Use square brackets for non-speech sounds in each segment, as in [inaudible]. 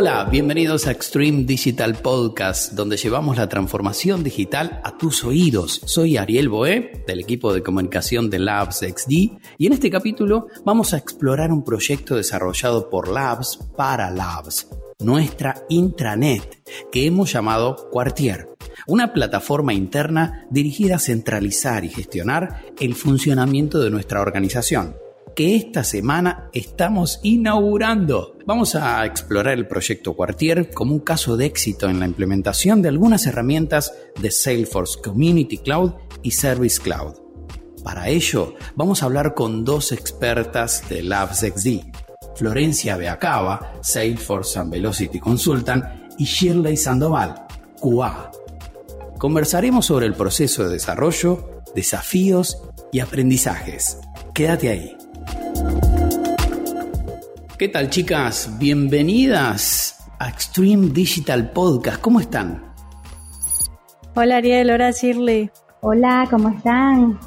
Hola, bienvenidos a Extreme Digital Podcast, donde llevamos la transformación digital a tus oídos. Soy Ariel Boé, del equipo de comunicación de Labs XD, y en este capítulo vamos a explorar un proyecto desarrollado por Labs para Labs, nuestra intranet, que hemos llamado Quartier, una plataforma interna dirigida a centralizar y gestionar el funcionamiento de nuestra organización que esta semana estamos inaugurando. Vamos a explorar el proyecto Quartier como un caso de éxito en la implementación de algunas herramientas de Salesforce Community Cloud y Service Cloud. Para ello, vamos a hablar con dos expertas de Labs XD, Florencia Beacaba, Salesforce and Velocity Consultant, y Shirley Sandoval, QA. Conversaremos sobre el proceso de desarrollo, desafíos y aprendizajes. Quédate ahí. ¿Qué tal chicas? Bienvenidas a Extreme Digital Podcast. ¿Cómo están? Hola Ariel, hola Shirley. Hola, ¿cómo están?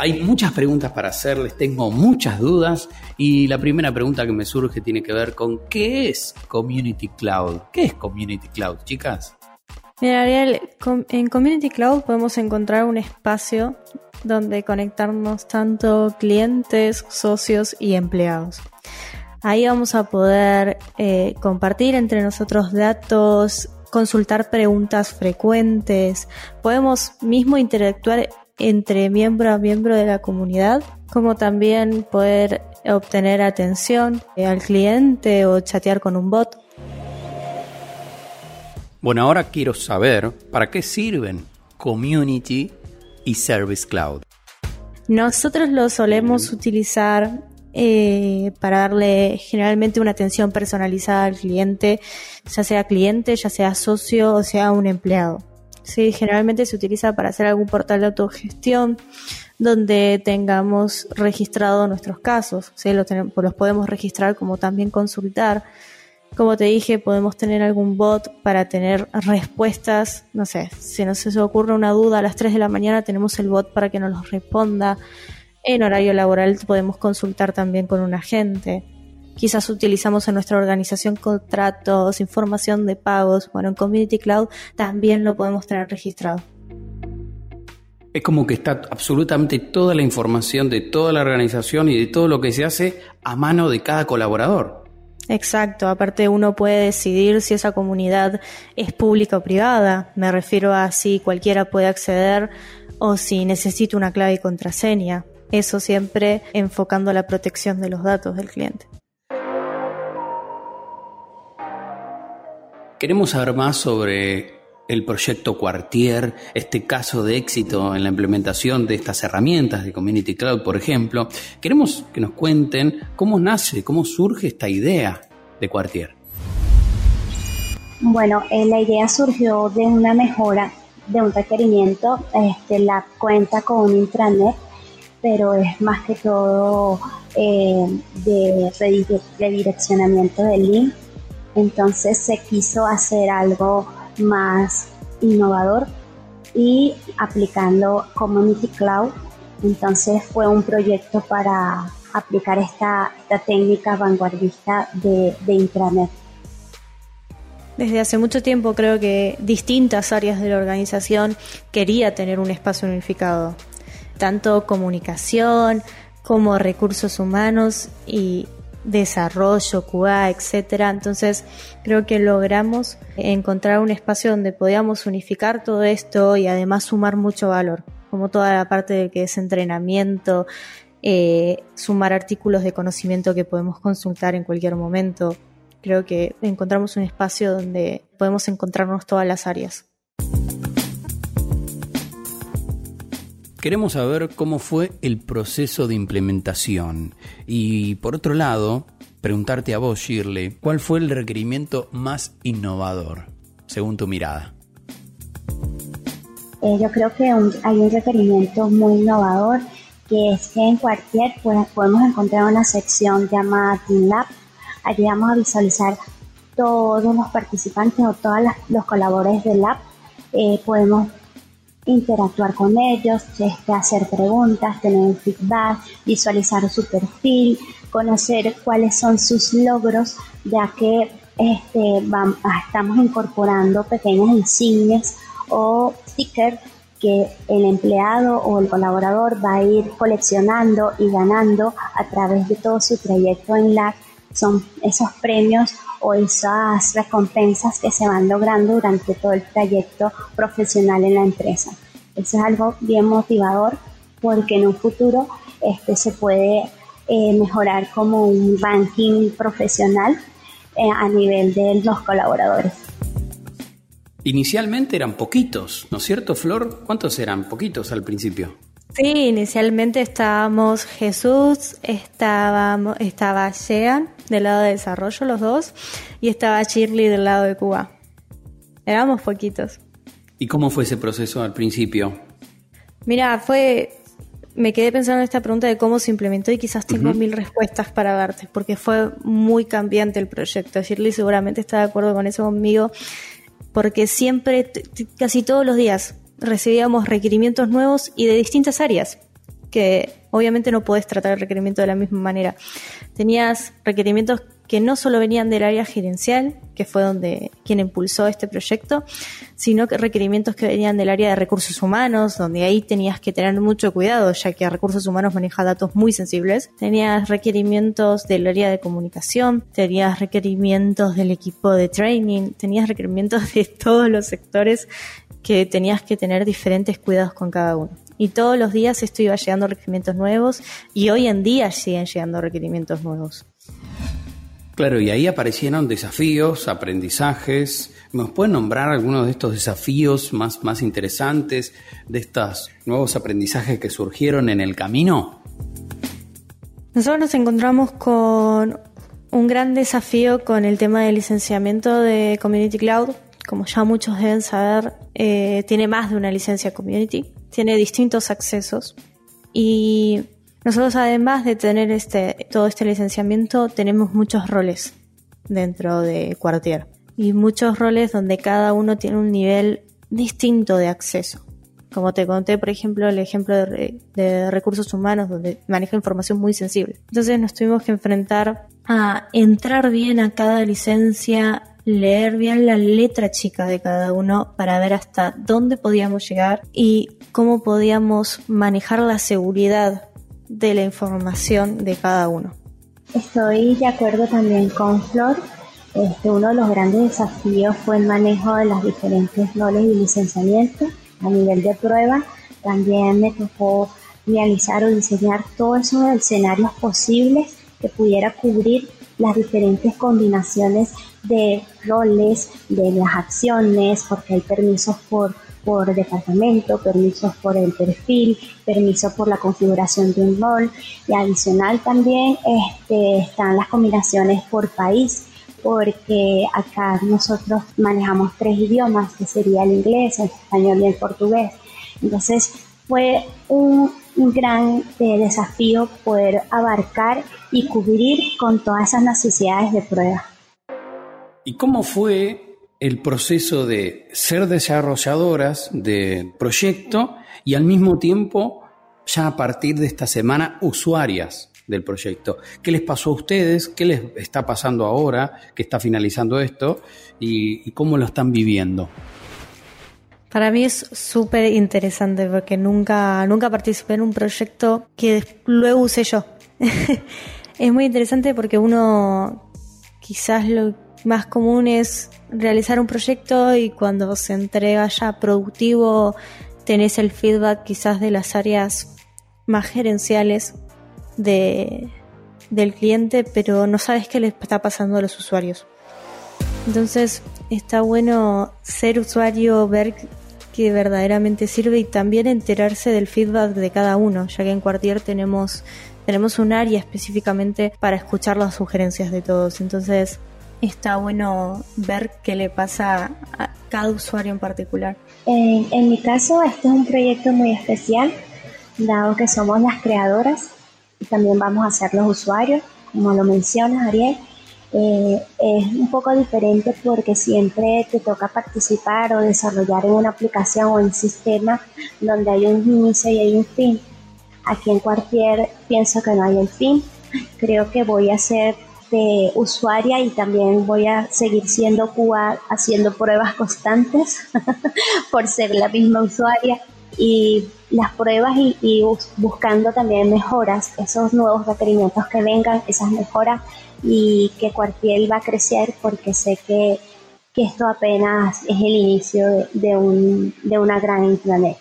Hay muchas preguntas para hacerles, tengo muchas dudas y la primera pregunta que me surge tiene que ver con ¿qué es Community Cloud? ¿Qué es Community Cloud, chicas? Mira Ariel, en Community Cloud podemos encontrar un espacio donde conectarnos tanto clientes, socios y empleados. Ahí vamos a poder eh, compartir entre nosotros datos, consultar preguntas frecuentes, podemos mismo interactuar entre miembro a miembro de la comunidad, como también poder obtener atención eh, al cliente o chatear con un bot. Bueno, ahora quiero saber para qué sirven Community y Service Cloud. Nosotros lo solemos utilizar eh, para darle generalmente una atención personalizada al cliente, ya sea cliente, ya sea socio o sea un empleado. Sí, generalmente se utiliza para hacer algún portal de autogestión donde tengamos registrado nuestros casos, ¿sí? los, los podemos registrar como también consultar. Como te dije, podemos tener algún bot para tener respuestas, no sé, si nos ocurre una duda a las 3 de la mañana tenemos el bot para que nos los responda. En horario laboral podemos consultar también con un agente. Quizás utilizamos en nuestra organización contratos, información de pagos. Bueno, en Community Cloud también lo podemos tener registrado. Es como que está absolutamente toda la información de toda la organización y de todo lo que se hace a mano de cada colaborador. Exacto, aparte uno puede decidir si esa comunidad es pública o privada. Me refiero a si cualquiera puede acceder o si necesita una clave y contraseña. Eso siempre enfocando la protección de los datos del cliente. Queremos saber más sobre el proyecto Quartier, este caso de éxito en la implementación de estas herramientas de Community Cloud, por ejemplo. Queremos que nos cuenten cómo nace, cómo surge esta idea de Quartier. Bueno, eh, la idea surgió de una mejora de un requerimiento. Este, la cuenta con un intranet pero es más que todo eh, de redireccionamiento del link. Entonces se quiso hacer algo más innovador y aplicando Community Cloud. Entonces fue un proyecto para aplicar esta, técnica vanguardista de, de intranet. Desde hace mucho tiempo creo que distintas áreas de la organización quería tener un espacio unificado tanto comunicación como recursos humanos y desarrollo, QA, etcétera. Entonces, creo que logramos encontrar un espacio donde podíamos unificar todo esto y además sumar mucho valor, como toda la parte de que es entrenamiento, eh, sumar artículos de conocimiento que podemos consultar en cualquier momento. Creo que encontramos un espacio donde podemos encontrarnos todas las áreas. Queremos saber cómo fue el proceso de implementación y por otro lado, preguntarte a vos, Shirley, ¿cuál fue el requerimiento más innovador, según tu mirada? Eh, yo creo que hay un requerimiento muy innovador que es que en cualquier podemos encontrar una sección llamada Team Lab. Allí vamos a visualizar todos los participantes o todos los colaboradores del lab. Eh, podemos interactuar con ellos, este, hacer preguntas, tener feedback, visualizar su perfil, conocer cuáles son sus logros, ya que este, estamos incorporando pequeñas insignias o stickers que el empleado o el colaborador va a ir coleccionando y ganando a través de todo su trayecto en LAC. Son esos premios o esas recompensas que se van logrando durante todo el trayecto profesional en la empresa. Eso es algo bien motivador porque en un futuro este, se puede eh, mejorar como un ranking profesional eh, a nivel de los colaboradores. Inicialmente eran poquitos, ¿no es cierto, Flor? ¿Cuántos eran? Poquitos al principio. Sí, inicialmente estábamos Jesús, estábamos, estaba Jean del lado de desarrollo, los dos, y estaba Shirley del lado de Cuba. Éramos poquitos. ¿Y cómo fue ese proceso al principio? Mira, fue. Me quedé pensando en esta pregunta de cómo se implementó y quizás tengo mil respuestas para darte, porque fue muy cambiante el proyecto. Shirley seguramente está de acuerdo con eso conmigo, porque siempre, casi todos los días, recibíamos requerimientos nuevos y de distintas áreas, que obviamente no puedes tratar el requerimiento de la misma manera. Tenías requerimientos que no solo venían del área gerencial, que fue donde quien impulsó este proyecto, sino que requerimientos que venían del área de recursos humanos, donde ahí tenías que tener mucho cuidado, ya que recursos humanos maneja datos muy sensibles. Tenías requerimientos del área de comunicación, tenías requerimientos del equipo de training, tenías requerimientos de todos los sectores que tenías que tener diferentes cuidados con cada uno. Y todos los días esto iba llegando requerimientos nuevos y hoy en día siguen llegando requerimientos nuevos. Claro, y ahí aparecieron desafíos, aprendizajes. ¿Nos pueden nombrar algunos de estos desafíos más, más interesantes, de estos nuevos aprendizajes que surgieron en el camino? Nosotros nos encontramos con un gran desafío con el tema del licenciamiento de Community Cloud. Como ya muchos deben saber, eh, tiene más de una licencia Community, tiene distintos accesos y nosotros además de tener este, todo este licenciamiento, tenemos muchos roles dentro de Quartier y muchos roles donde cada uno tiene un nivel distinto de acceso. Como te conté, por ejemplo, el ejemplo de, de, recursos humanos, donde maneja información muy sensible. Entonces nos tuvimos que enfrentar a entrar bien a cada licencia, leer bien la letra chica de cada uno para ver hasta dónde podíamos llegar y cómo podíamos manejar la seguridad de la información de cada uno. Estoy de acuerdo también con Flor. Este, uno de los grandes desafíos fue el manejo de las diferentes roles y licenciamiento a nivel de prueba. También me tocó realizar o diseñar todos esos escenarios posibles que pudiera cubrir las diferentes combinaciones de roles, de las acciones, porque hay permisos por por departamento, permisos por el perfil, permisos por la configuración de un rol y adicional también este, están las combinaciones por país porque acá nosotros manejamos tres idiomas que sería el inglés, el español y el portugués. Entonces fue un, gran eh, desafío poder abarcar y cubrir con todas esas necesidades de prueba. ¿Y cómo fue el proceso de ser desarrolladoras de proyecto y al mismo tiempo ya a partir de esta semana usuarias del proyecto. ¿Qué les pasó a ustedes? ¿Qué les está pasando ahora que está finalizando esto? ¿Y, cómo lo están viviendo? Para mí es súper interesante porque nunca, nunca participé en un proyecto que luego usé yo. [laughs] es muy interesante porque uno quizás lo más común es realizar un proyecto y cuando se entrega ya productivo tenés el feedback quizás de las áreas más gerenciales de, del cliente, pero no sabes qué le está pasando a los usuarios. Entonces está bueno ser usuario, ver que verdaderamente sirve y también enterarse del feedback de cada uno, ya que en Quartier tenemos, tenemos un área específicamente para escuchar las sugerencias de todos. Entonces está bueno ver qué le pasa a cada usuario en particular. En, mi caso, este es un proyecto muy especial, dado que somos las creadoras y también vamos a ser los usuarios, como lo mencionas, Ariel. Eh, es un poco diferente porque siempre te toca participar o desarrollar en una aplicación o en sistema donde hay un inicio y hay un fin. Aquí en cualquier pienso que no hay el fin. Creo que voy a ser este, usuaria y también voy a seguir siendo QA haciendo pruebas constantes [laughs] por ser la misma usuaria y las pruebas y, buscando también mejoras, esos nuevos requerimientos que vengan, esas mejoras y que Cuartiel va a crecer porque sé que, esto apenas es el inicio de, un, de una gran intranet.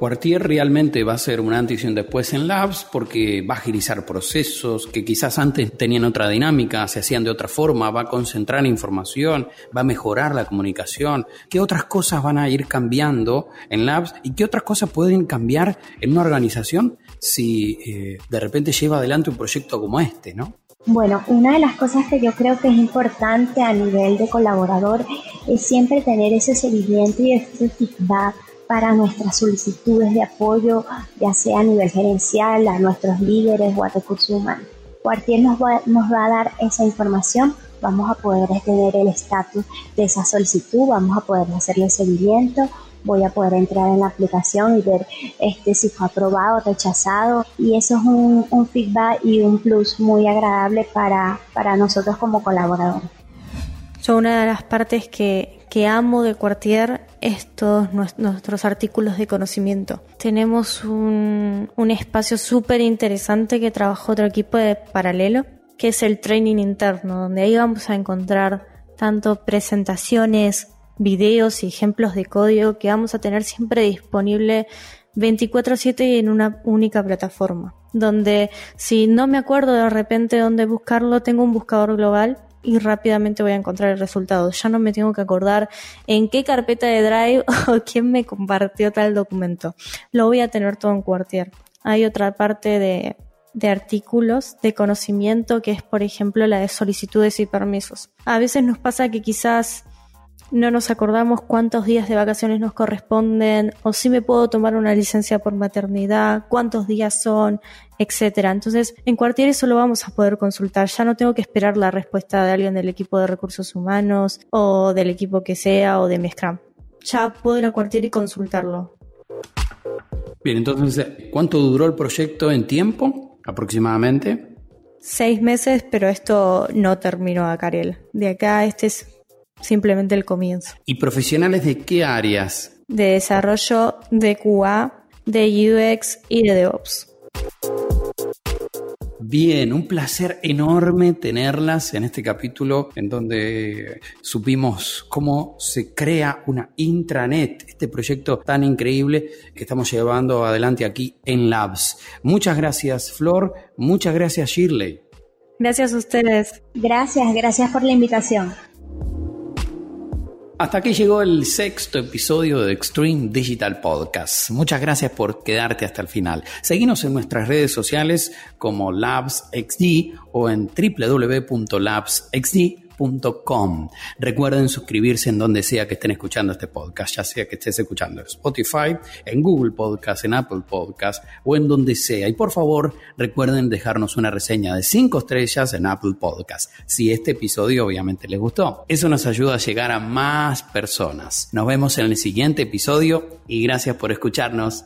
Quartier realmente va a ser un antes y un después en Labs porque va a agilizar procesos que quizás antes tenían otra dinámica, se hacían de otra forma, va a concentrar información, va a mejorar la comunicación. ¿Qué otras cosas van a ir cambiando en Labs y qué otras cosas pueden cambiar en una organización si eh, de repente lleva adelante un proyecto como este, ¿no? Bueno, una de las cosas que yo creo que es importante a nivel de colaborador es siempre tener ese seguimiento y ese feedback para nuestras solicitudes de apoyo, ya sea a nivel gerencial, a nuestros líderes o a recursos humanos. Cualquier nos va, nos va a dar esa información, vamos a poder tener el estatus de esa solicitud, vamos a poder hacerle seguimiento, voy a poder entrar en la aplicación y ver este si fue aprobado o rechazado y eso es un, un, feedback y un plus muy agradable para, para nosotros como colaboradores. Yo una de las partes que, que amo de Quartier es todos nuestros artículos de conocimiento. Tenemos un, un espacio súper interesante que trabajó otro equipo de paralelo, que es el training interno, donde ahí vamos a encontrar tanto presentaciones, videos y ejemplos de código que vamos a tener siempre disponible 24/7 en una única plataforma, donde si no me acuerdo de repente dónde buscarlo, tengo un buscador global y rápidamente voy a encontrar el resultado. Ya no me tengo que acordar en qué carpeta de Drive [laughs] o quién me compartió tal documento. Lo voy a tener todo en Quartier. Hay otra parte de, de artículos de conocimiento que es, por ejemplo, la de solicitudes y permisos. A veces nos pasa que quizás no nos acordamos cuántos días de vacaciones nos corresponden o si me puedo tomar una licencia por maternidad, cuántos días son, etcétera. Entonces, en cualquier eso lo vamos a poder consultar. Ya no tengo que esperar la respuesta de alguien del equipo de recursos humanos o del equipo que sea o de mi Scrum. Ya puedo ir a cualquier y consultarlo. Bien, entonces, ¿cuánto duró el proyecto en tiempo aproximadamente? Seis meses, pero esto no terminó a Cariel. De acá, este es simplemente el comienzo. ¿Y profesionales de qué áreas? De desarrollo, de QA, de UX y de DevOps. Bien, un placer enorme tenerlas en este capítulo en donde supimos cómo se crea una intranet, este proyecto tan increíble que estamos llevando adelante aquí en Labs. Muchas gracias Flor, muchas gracias Shirley. Gracias a ustedes. Gracias, gracias por la invitación. Hasta aquí llegó el sexto episodio de Extreme Digital Podcast. Muchas gracias por quedarte hasta el final. Seguimos en nuestras redes sociales como LabsXD o en Recuerden suscribirse en donde sea que estén escuchando este podcast, ya sea que estés escuchando en Spotify, en Google Podcast, en Apple Podcast o en donde sea. Y por favor, recuerden dejarnos una reseña de 5 estrellas en Apple Podcast, si este episodio obviamente les gustó. Eso nos ayuda a llegar a más personas. Nos vemos en el siguiente episodio y gracias por escucharnos.